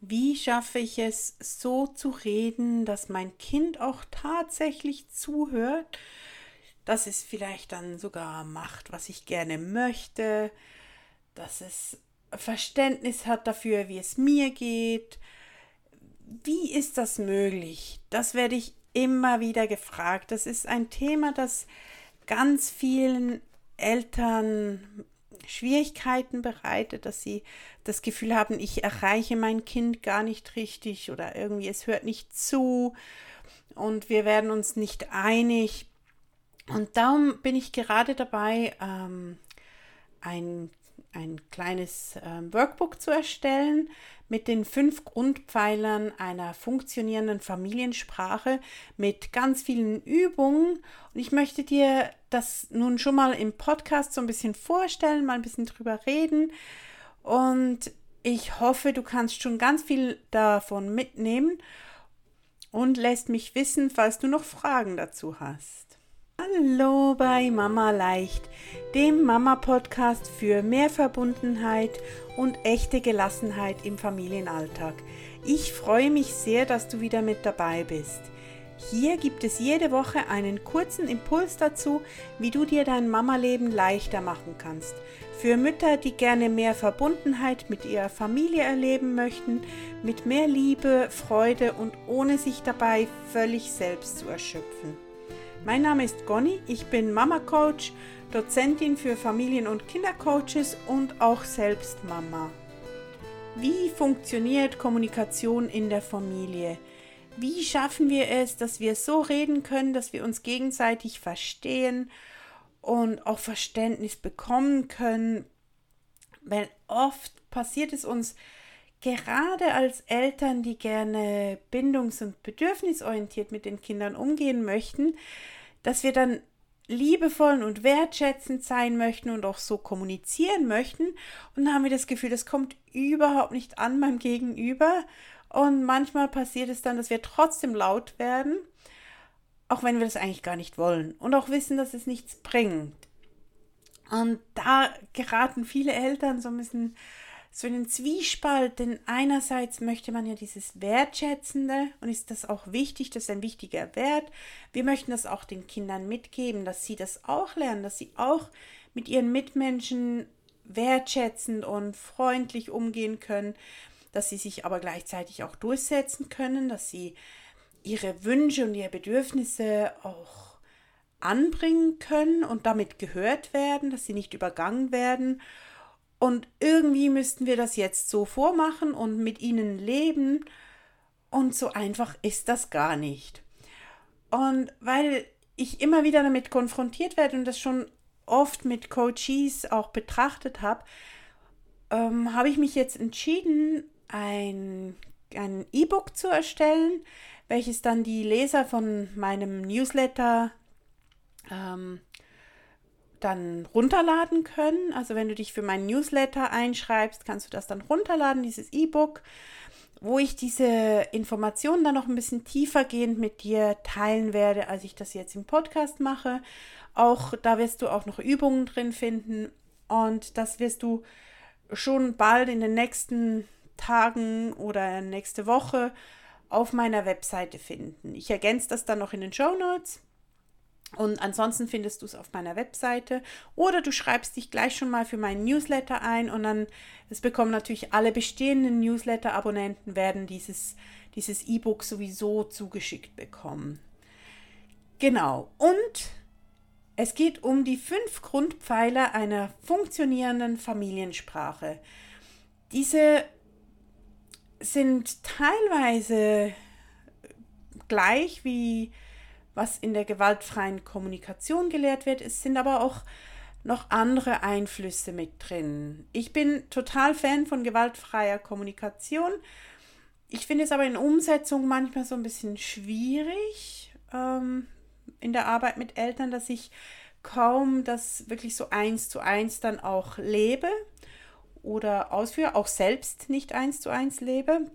Wie schaffe ich es, so zu reden, dass mein Kind auch tatsächlich zuhört, dass es vielleicht dann sogar macht, was ich gerne möchte, dass es Verständnis hat dafür, wie es mir geht. Wie ist das möglich? Das werde ich immer wieder gefragt. Das ist ein Thema, das ganz vielen Eltern Schwierigkeiten bereitet, dass sie das Gefühl haben, ich erreiche mein Kind gar nicht richtig oder irgendwie es hört nicht zu und wir werden uns nicht einig. Und darum bin ich gerade dabei, ähm, ein, ein kleines äh, Workbook zu erstellen mit den fünf Grundpfeilern einer funktionierenden Familiensprache mit ganz vielen Übungen. Und ich möchte dir das nun schon mal im Podcast so ein bisschen vorstellen, mal ein bisschen drüber reden. Und ich hoffe, du kannst schon ganz viel davon mitnehmen und lässt mich wissen, falls du noch Fragen dazu hast. Hallo bei Mama Leicht, dem Mama-Podcast für mehr Verbundenheit und echte Gelassenheit im Familienalltag. Ich freue mich sehr, dass du wieder mit dabei bist. Hier gibt es jede Woche einen kurzen Impuls dazu, wie du dir dein Mama-Leben leichter machen kannst. Für Mütter, die gerne mehr Verbundenheit mit ihrer Familie erleben möchten, mit mehr Liebe, Freude und ohne sich dabei völlig selbst zu erschöpfen. Mein Name ist Gonni, ich bin Mama Coach, Dozentin für Familien- und Kindercoaches und auch selbst Mama. Wie funktioniert Kommunikation in der Familie? Wie schaffen wir es, dass wir so reden können, dass wir uns gegenseitig verstehen und auch Verständnis bekommen können? Weil oft passiert es uns, gerade als Eltern, die gerne bindungs- und bedürfnisorientiert mit den Kindern umgehen möchten, dass wir dann liebevoll und wertschätzend sein möchten und auch so kommunizieren möchten. Und dann haben wir das Gefühl, das kommt überhaupt nicht an beim Gegenüber. Und manchmal passiert es dann, dass wir trotzdem laut werden, auch wenn wir das eigentlich gar nicht wollen und auch wissen, dass es nichts bringt. Und da geraten viele Eltern so ein bisschen so einen Zwiespalt, denn einerseits möchte man ja dieses Wertschätzende und ist das auch wichtig, das ist ein wichtiger Wert. Wir möchten das auch den Kindern mitgeben, dass sie das auch lernen, dass sie auch mit ihren Mitmenschen wertschätzend und freundlich umgehen können, dass sie sich aber gleichzeitig auch durchsetzen können, dass sie ihre Wünsche und ihre Bedürfnisse auch anbringen können und damit gehört werden, dass sie nicht übergangen werden und irgendwie müssten wir das jetzt so vormachen und mit ihnen leben. Und so einfach ist das gar nicht. Und weil ich immer wieder damit konfrontiert werde und das schon oft mit Coaches auch betrachtet habe, ähm, habe ich mich jetzt entschieden, ein E-Book zu erstellen, welches dann die Leser von meinem Newsletter ähm, dann runterladen können. Also wenn du dich für meinen Newsletter einschreibst, kannst du das dann runterladen, dieses E-Book, wo ich diese Informationen dann noch ein bisschen tiefergehend mit dir teilen werde, als ich das jetzt im Podcast mache. Auch da wirst du auch noch Übungen drin finden und das wirst du schon bald in den nächsten Tagen oder nächste Woche auf meiner Webseite finden. Ich ergänze das dann noch in den Show Notes. Und ansonsten findest du es auf meiner Webseite oder du schreibst dich gleich schon mal für meinen Newsletter ein und dann, es bekommen natürlich alle bestehenden Newsletter-Abonnenten werden dieses dieses E-Book sowieso zugeschickt bekommen. Genau. Und es geht um die fünf Grundpfeiler einer funktionierenden Familiensprache. Diese sind teilweise gleich wie was in der gewaltfreien Kommunikation gelehrt wird. Es sind aber auch noch andere Einflüsse mit drin. Ich bin total Fan von gewaltfreier Kommunikation. Ich finde es aber in Umsetzung manchmal so ein bisschen schwierig ähm, in der Arbeit mit Eltern, dass ich kaum das wirklich so eins zu eins dann auch lebe oder ausführe, auch selbst nicht eins zu eins lebe.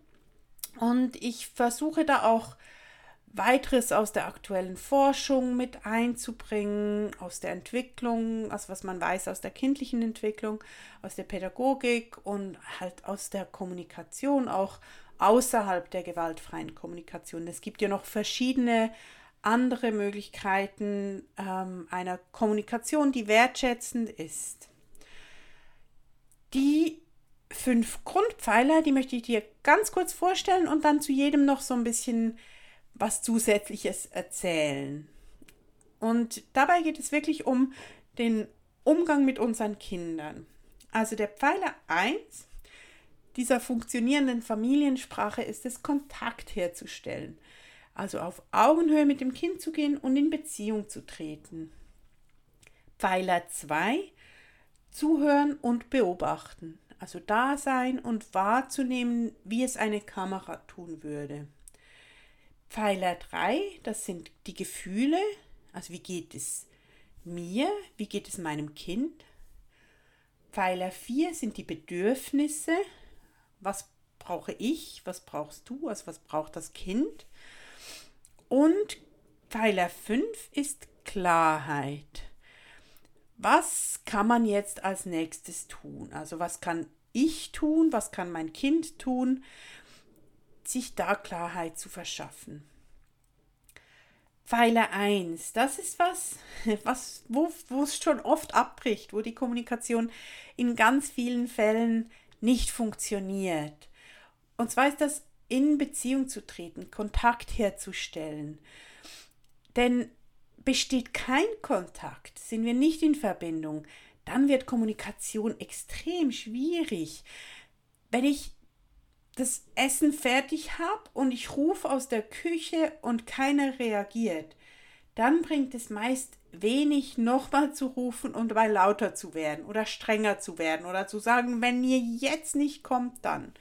Und ich versuche da auch weiteres aus der aktuellen Forschung mit einzubringen, aus der Entwicklung, aus was man weiß aus der kindlichen Entwicklung, aus der Pädagogik und halt aus der Kommunikation, auch außerhalb der gewaltfreien Kommunikation. Es gibt ja noch verschiedene andere Möglichkeiten ähm, einer Kommunikation, die wertschätzend ist. Die fünf Grundpfeiler, die möchte ich dir ganz kurz vorstellen und dann zu jedem noch so ein bisschen was Zusätzliches erzählen. Und dabei geht es wirklich um den Umgang mit unseren Kindern. Also der Pfeiler 1 dieser funktionierenden Familiensprache ist es, Kontakt herzustellen. Also auf Augenhöhe mit dem Kind zu gehen und in Beziehung zu treten. Pfeiler 2, zuhören und beobachten. Also da sein und wahrzunehmen, wie es eine Kamera tun würde. Pfeiler 3, das sind die Gefühle, also wie geht es mir, wie geht es meinem Kind. Pfeiler 4 sind die Bedürfnisse, was brauche ich, was brauchst du, also was braucht das Kind. Und Pfeiler 5 ist Klarheit. Was kann man jetzt als nächstes tun? Also was kann ich tun, was kann mein Kind tun? Sich da Klarheit zu verschaffen. Pfeiler 1, das ist was, was wo, wo es schon oft abbricht, wo die Kommunikation in ganz vielen Fällen nicht funktioniert. Und zwar ist das in Beziehung zu treten, Kontakt herzustellen. Denn besteht kein Kontakt, sind wir nicht in Verbindung, dann wird Kommunikation extrem schwierig. Wenn ich das Essen fertig habe und ich rufe aus der Küche und keiner reagiert, dann bringt es meist wenig nochmal zu rufen und dabei lauter zu werden oder strenger zu werden oder zu sagen, wenn ihr jetzt nicht kommt, dann.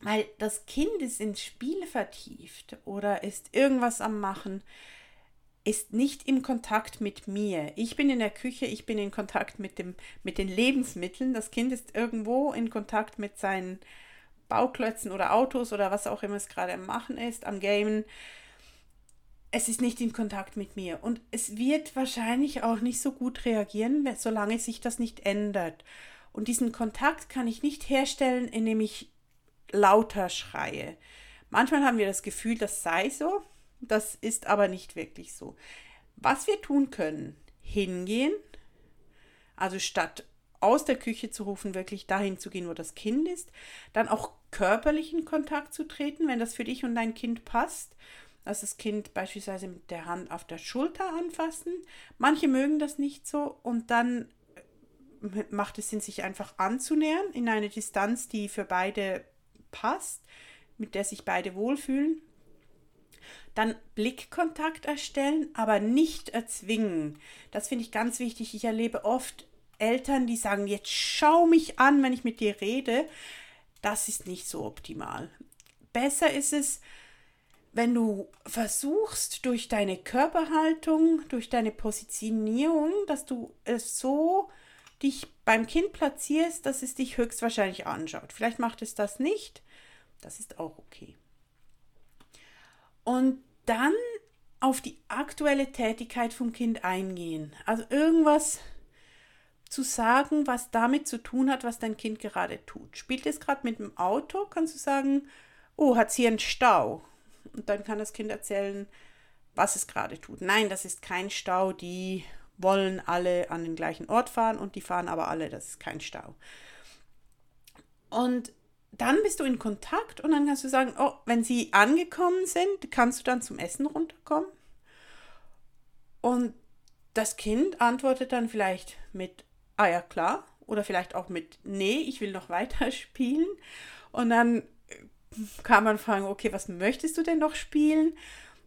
Weil das Kind ist ins Spiel vertieft oder ist irgendwas am Machen, ist nicht im Kontakt mit mir. Ich bin in der Küche, ich bin in Kontakt mit, dem, mit den Lebensmitteln. Das Kind ist irgendwo in Kontakt mit seinen Bauklötzen oder Autos oder was auch immer es gerade am Machen ist, am Gamen. Es ist nicht in Kontakt mit mir und es wird wahrscheinlich auch nicht so gut reagieren, solange sich das nicht ändert. Und diesen Kontakt kann ich nicht herstellen, indem ich lauter schreie. Manchmal haben wir das Gefühl, das sei so, das ist aber nicht wirklich so. Was wir tun können, hingehen, also statt aus der Küche zu rufen, wirklich dahin zu gehen, wo das Kind ist, dann auch körperlichen Kontakt zu treten, wenn das für dich und dein Kind passt. Dass das Kind beispielsweise mit der Hand auf der Schulter anfassen. Manche mögen das nicht so und dann äh, macht es Sinn, sich einfach anzunähern in eine Distanz, die für beide passt, mit der sich beide wohlfühlen. Dann Blickkontakt erstellen, aber nicht erzwingen. Das finde ich ganz wichtig. Ich erlebe oft Eltern, die sagen, jetzt schau mich an, wenn ich mit dir rede. Das ist nicht so optimal. Besser ist es, wenn du versuchst, durch deine Körperhaltung, durch deine Positionierung, dass du es so dich beim Kind platzierst, dass es dich höchstwahrscheinlich anschaut. Vielleicht macht es das nicht. Das ist auch okay. Und dann auf die aktuelle Tätigkeit vom Kind eingehen. Also irgendwas zu sagen, was damit zu tun hat, was dein Kind gerade tut. Spielt es gerade mit dem Auto, kannst du sagen, oh, hat es hier einen Stau? Und dann kann das Kind erzählen, was es gerade tut. Nein, das ist kein Stau, die wollen alle an den gleichen Ort fahren und die fahren aber alle, das ist kein Stau. Und dann bist du in Kontakt und dann kannst du sagen, oh, wenn sie angekommen sind, kannst du dann zum Essen runterkommen? Und das Kind antwortet dann vielleicht mit ah ja, klar. Oder vielleicht auch mit, nee, ich will noch weiter spielen. Und dann äh, kann man fragen, okay, was möchtest du denn noch spielen?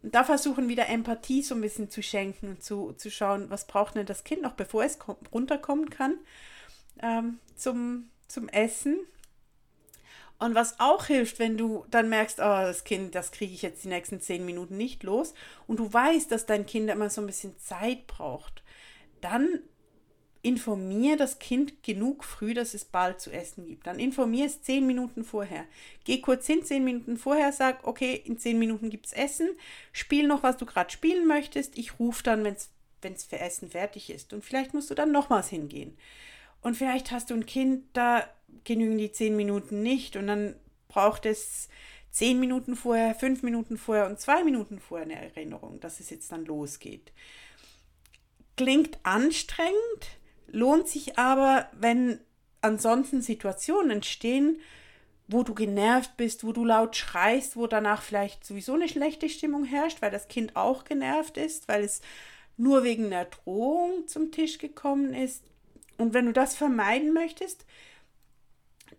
Und da versuchen wieder Empathie so ein bisschen zu schenken und zu, zu schauen, was braucht denn das Kind noch, bevor es runterkommen kann ähm, zum, zum Essen. Und was auch hilft, wenn du dann merkst, oh, das Kind, das kriege ich jetzt die nächsten zehn Minuten nicht los und du weißt, dass dein Kind immer so ein bisschen Zeit braucht, dann informier das Kind genug früh, dass es bald zu essen gibt. Dann informier es zehn Minuten vorher. Geh kurz hin, zehn Minuten vorher, sag, okay, in zehn Minuten gibt es Essen. Spiel noch, was du gerade spielen möchtest. Ich rufe dann, wenn es für Essen fertig ist. Und vielleicht musst du dann nochmals hingehen. Und vielleicht hast du ein Kind, da genügen die zehn Minuten nicht und dann braucht es zehn Minuten vorher, fünf Minuten vorher und zwei Minuten vorher eine Erinnerung, dass es jetzt dann losgeht. Klingt anstrengend, lohnt sich aber, wenn ansonsten Situationen entstehen, wo du genervt bist, wo du laut schreist, wo danach vielleicht sowieso eine schlechte Stimmung herrscht, weil das Kind auch genervt ist, weil es nur wegen einer Drohung zum Tisch gekommen ist. Und wenn du das vermeiden möchtest,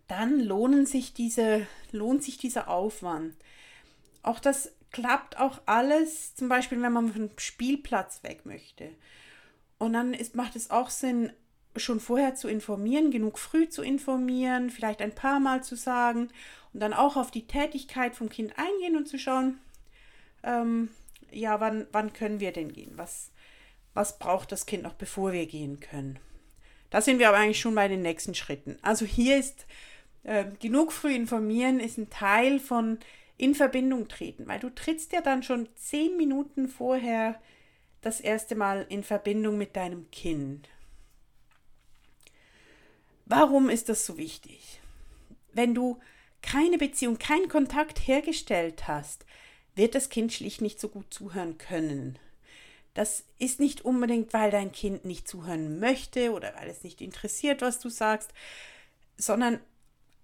dann lohnen sich diese, lohnt sich dieser Aufwand. Auch das klappt auch alles, zum Beispiel, wenn man vom Spielplatz weg möchte. Und dann ist, macht es auch Sinn, schon vorher zu informieren, genug früh zu informieren, vielleicht ein paar Mal zu sagen und dann auch auf die Tätigkeit vom Kind eingehen und zu schauen, ähm, ja, wann, wann können wir denn gehen? Was, was braucht das Kind noch, bevor wir gehen können? Da sind wir aber eigentlich schon bei den nächsten Schritten. Also hier ist äh, genug früh informieren, ist ein Teil von in Verbindung treten, weil du trittst ja dann schon zehn Minuten vorher das erste Mal in Verbindung mit deinem Kind. Warum ist das so wichtig? Wenn du keine Beziehung, keinen Kontakt hergestellt hast, wird das Kind schlicht nicht so gut zuhören können. Das ist nicht unbedingt, weil dein Kind nicht zuhören möchte oder weil es nicht interessiert, was du sagst, sondern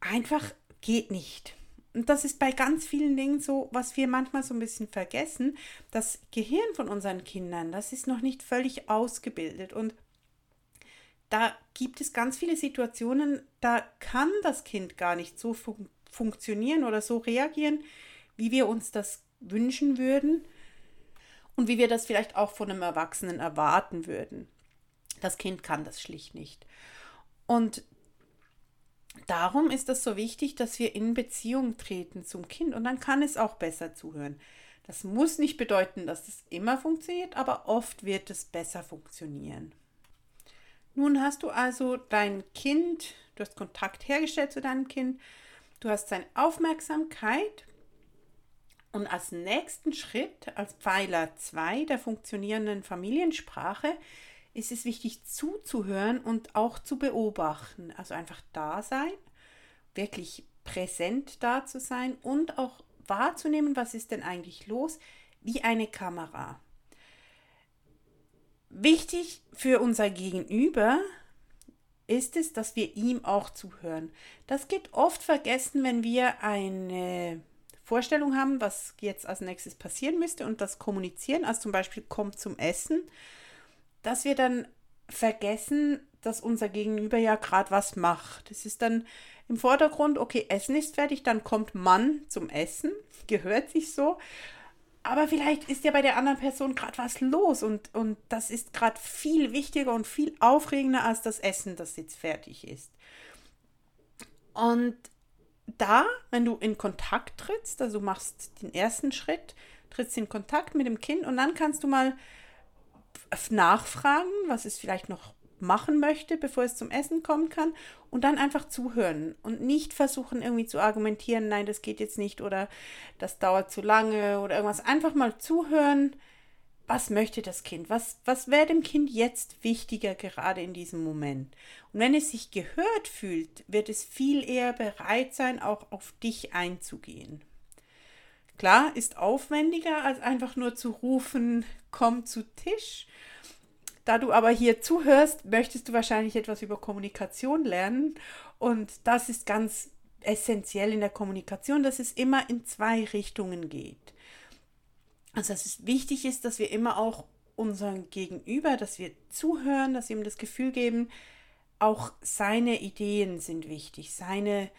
einfach geht nicht. Und das ist bei ganz vielen Dingen so, was wir manchmal so ein bisschen vergessen. Das Gehirn von unseren Kindern, das ist noch nicht völlig ausgebildet. Und da gibt es ganz viele Situationen, da kann das Kind gar nicht so fun funktionieren oder so reagieren, wie wir uns das wünschen würden und wie wir das vielleicht auch von einem Erwachsenen erwarten würden. Das Kind kann das schlicht nicht. Und darum ist es so wichtig, dass wir in Beziehung treten zum Kind und dann kann es auch besser zuhören. Das muss nicht bedeuten, dass es immer funktioniert, aber oft wird es besser funktionieren. Nun hast du also dein Kind, du hast Kontakt hergestellt zu deinem Kind, du hast seine Aufmerksamkeit und als nächsten Schritt, als Pfeiler 2 der funktionierenden Familiensprache, ist es wichtig zuzuhören und auch zu beobachten. Also einfach da sein, wirklich präsent da zu sein und auch wahrzunehmen, was ist denn eigentlich los, wie eine Kamera. Wichtig für unser Gegenüber ist es, dass wir ihm auch zuhören. Das geht oft vergessen, wenn wir eine Vorstellung haben, was jetzt als nächstes passieren müsste und das kommunizieren, als zum Beispiel kommt zum Essen dass wir dann vergessen, dass unser Gegenüber ja gerade was macht. Es ist dann im Vordergrund, okay, Essen ist fertig, dann kommt Mann zum Essen, gehört sich so. Aber vielleicht ist ja bei der anderen Person gerade was los und, und das ist gerade viel wichtiger und viel aufregender als das Essen, das jetzt fertig ist. Und da, wenn du in Kontakt trittst, also du machst den ersten Schritt, trittst in Kontakt mit dem Kind und dann kannst du mal nachfragen, was es vielleicht noch machen möchte, bevor es zum Essen kommen kann und dann einfach zuhören und nicht versuchen irgendwie zu argumentieren, nein, das geht jetzt nicht oder das dauert zu lange oder irgendwas. Einfach mal zuhören, was möchte das Kind? Was, was wäre dem Kind jetzt wichtiger gerade in diesem Moment? Und wenn es sich gehört fühlt, wird es viel eher bereit sein, auch auf dich einzugehen. Klar, ist aufwendiger, als einfach nur zu rufen, komm zu Tisch. Da du aber hier zuhörst, möchtest du wahrscheinlich etwas über Kommunikation lernen. Und das ist ganz essentiell in der Kommunikation, dass es immer in zwei Richtungen geht. Also dass es wichtig ist, dass wir immer auch unseren Gegenüber, dass wir zuhören, dass wir ihm das Gefühl geben, auch seine Ideen sind wichtig, seine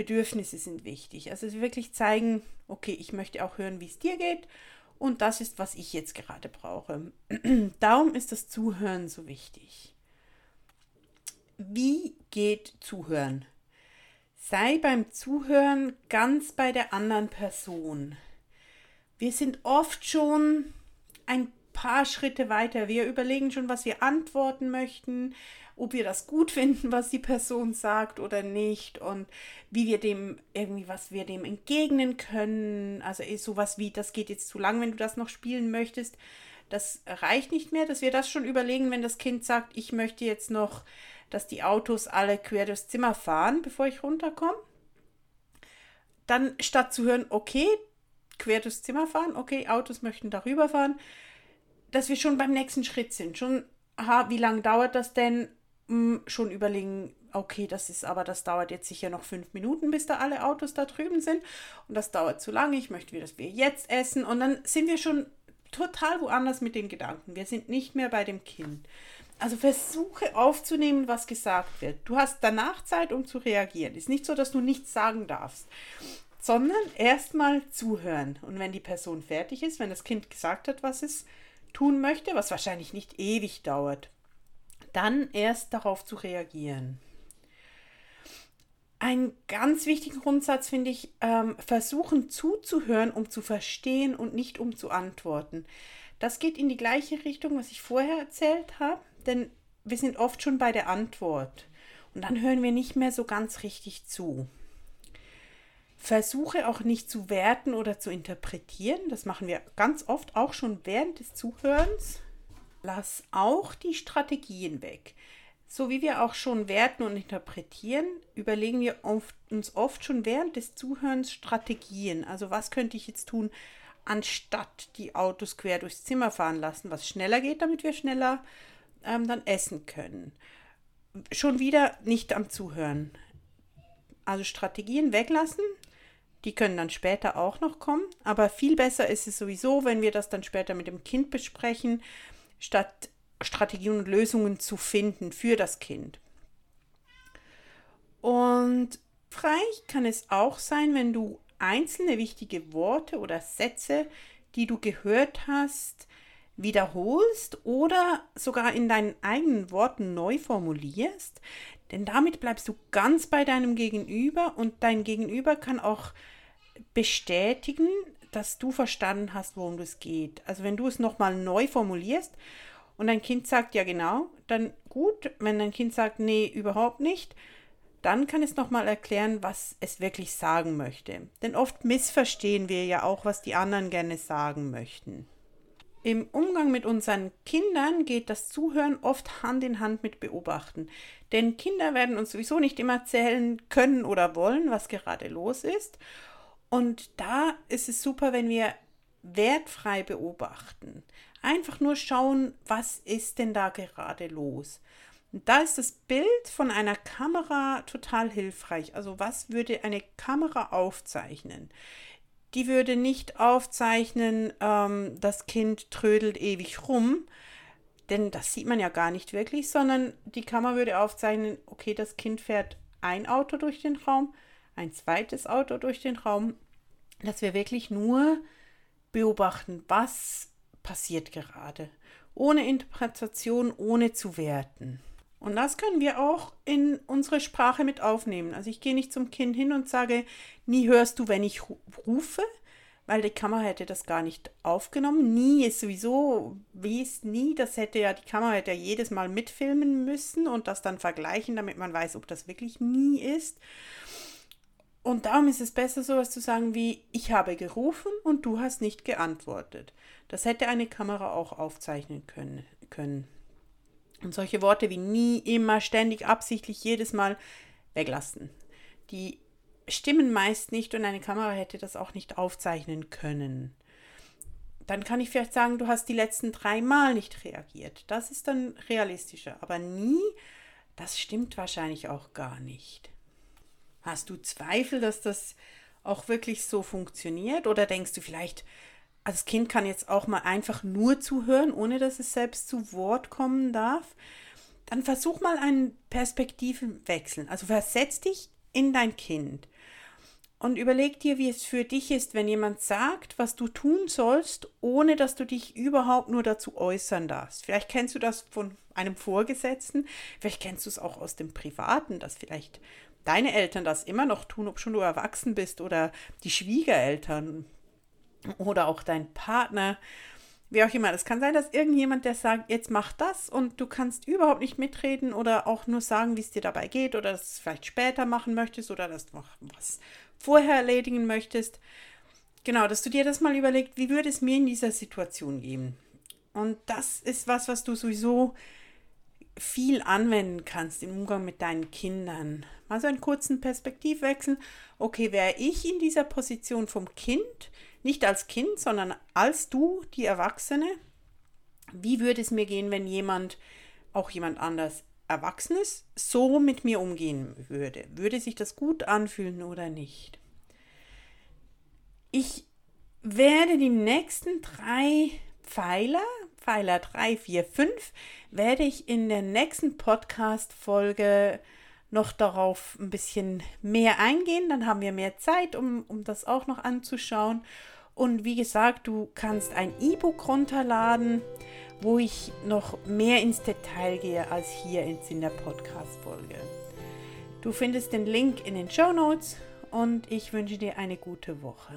Bedürfnisse sind wichtig. Also wirklich zeigen, okay, ich möchte auch hören, wie es dir geht und das ist, was ich jetzt gerade brauche. Darum ist das Zuhören so wichtig. Wie geht Zuhören? Sei beim Zuhören ganz bei der anderen Person. Wir sind oft schon ein paar Schritte weiter. Wir überlegen schon, was wir antworten möchten, ob wir das gut finden, was die Person sagt oder nicht und wie wir dem irgendwie, was wir dem entgegnen können. Also ist sowas wie, das geht jetzt zu lang, wenn du das noch spielen möchtest. Das reicht nicht mehr, dass wir das schon überlegen, wenn das Kind sagt, ich möchte jetzt noch, dass die Autos alle quer durchs Zimmer fahren, bevor ich runterkomme. Dann statt zu hören, okay, quer durchs Zimmer fahren, okay, Autos möchten darüber fahren, dass wir schon beim nächsten Schritt sind. Schon, aha, wie lange dauert das denn? Hm, schon überlegen, okay, das ist aber, das dauert jetzt sicher noch fünf Minuten, bis da alle Autos da drüben sind. Und das dauert zu lange. Ich möchte, dass wir jetzt essen. Und dann sind wir schon total woanders mit den Gedanken. Wir sind nicht mehr bei dem Kind. Also versuche aufzunehmen, was gesagt wird. Du hast danach Zeit, um zu reagieren. Ist nicht so, dass du nichts sagen darfst, sondern erstmal zuhören. Und wenn die Person fertig ist, wenn das Kind gesagt hat, was es tun möchte, was wahrscheinlich nicht ewig dauert, dann erst darauf zu reagieren. Ein ganz wichtiger Grundsatz finde ich, ähm, versuchen zuzuhören, um zu verstehen und nicht um zu antworten. Das geht in die gleiche Richtung, was ich vorher erzählt habe, denn wir sind oft schon bei der Antwort und dann hören wir nicht mehr so ganz richtig zu. Versuche auch nicht zu werten oder zu interpretieren, das machen wir ganz oft auch schon während des Zuhörens. Lass auch die Strategien weg. So wie wir auch schon werten und interpretieren, überlegen wir oft, uns oft schon während des Zuhörens Strategien. Also was könnte ich jetzt tun, anstatt die Autos quer durchs Zimmer fahren lassen, was schneller geht, damit wir schneller ähm, dann essen können. Schon wieder nicht am Zuhören. Also Strategien weglassen, die können dann später auch noch kommen, aber viel besser ist es sowieso, wenn wir das dann später mit dem Kind besprechen, statt Strategien und Lösungen zu finden für das Kind. Und frei kann es auch sein, wenn du einzelne wichtige Worte oder Sätze, die du gehört hast, wiederholst oder sogar in deinen eigenen Worten neu formulierst, denn damit bleibst du ganz bei deinem Gegenüber und dein Gegenüber kann auch bestätigen, dass du verstanden hast, worum es geht. Also wenn du es nochmal neu formulierst und dein Kind sagt ja genau, dann gut. Wenn dein Kind sagt nee, überhaupt nicht, dann kann es nochmal erklären, was es wirklich sagen möchte. Denn oft missverstehen wir ja auch, was die anderen gerne sagen möchten. Im Umgang mit unseren Kindern geht das Zuhören oft Hand in Hand mit Beobachten. Denn Kinder werden uns sowieso nicht immer erzählen können oder wollen, was gerade los ist. Und da ist es super, wenn wir wertfrei beobachten. Einfach nur schauen, was ist denn da gerade los. Und da ist das Bild von einer Kamera total hilfreich. Also was würde eine Kamera aufzeichnen? Die würde nicht aufzeichnen, ähm, das Kind trödelt ewig rum, denn das sieht man ja gar nicht wirklich, sondern die Kamera würde aufzeichnen, okay, das Kind fährt ein Auto durch den Raum, ein zweites Auto durch den Raum, dass wir wirklich nur beobachten, was passiert gerade. Ohne Interpretation, ohne zu werten. Und das können wir auch in unsere Sprache mit aufnehmen. Also ich gehe nicht zum Kind hin und sage, nie hörst du, wenn ich rufe, weil die Kamera hätte das gar nicht aufgenommen. Nie ist sowieso, wie ist nie, das hätte ja, die Kamera hätte ja jedes Mal mitfilmen müssen und das dann vergleichen, damit man weiß, ob das wirklich nie ist. Und darum ist es besser, sowas zu sagen wie, ich habe gerufen und du hast nicht geantwortet. Das hätte eine Kamera auch aufzeichnen können. können. Und solche Worte wie nie, immer, ständig, absichtlich, jedes Mal weglassen. Die stimmen meist nicht und eine Kamera hätte das auch nicht aufzeichnen können. Dann kann ich vielleicht sagen, du hast die letzten drei Mal nicht reagiert. Das ist dann realistischer. Aber nie, das stimmt wahrscheinlich auch gar nicht. Hast du Zweifel, dass das auch wirklich so funktioniert? Oder denkst du vielleicht, das Kind kann jetzt auch mal einfach nur zuhören, ohne dass es selbst zu Wort kommen darf. Dann versuch mal einen Perspektivenwechsel. Also versetz dich in dein Kind und überleg dir, wie es für dich ist, wenn jemand sagt, was du tun sollst, ohne dass du dich überhaupt nur dazu äußern darfst. Vielleicht kennst du das von einem Vorgesetzten, vielleicht kennst du es auch aus dem Privaten, dass vielleicht deine Eltern das immer noch tun, ob schon du erwachsen bist oder die Schwiegereltern oder auch dein Partner. wie auch immer. Es kann sein, dass irgendjemand, der sagt, jetzt mach das und du kannst überhaupt nicht mitreden oder auch nur sagen, wie es dir dabei geht oder dass du es vielleicht später machen möchtest oder dass du noch was vorher erledigen möchtest. Genau, dass du dir das mal überlegst, wie würde es mir in dieser Situation gehen? Und das ist was, was du sowieso viel anwenden kannst im Umgang mit deinen Kindern. Mal so einen kurzen Perspektivwechsel. Okay, wäre ich in dieser Position vom Kind, nicht als Kind, sondern als du, die Erwachsene, wie würde es mir gehen, wenn jemand, auch jemand anders Erwachsenes, so mit mir umgehen würde? Würde sich das gut anfühlen oder nicht? Ich werde die nächsten drei Pfeiler, Pfeiler 3, 4, 5, werde ich in der nächsten Podcast-Folge noch darauf ein bisschen mehr eingehen. Dann haben wir mehr Zeit, um, um das auch noch anzuschauen. Und wie gesagt, du kannst ein E-Book runterladen, wo ich noch mehr ins Detail gehe als hier in der Podcast-Folge. Du findest den Link in den Show Notes und ich wünsche dir eine gute Woche.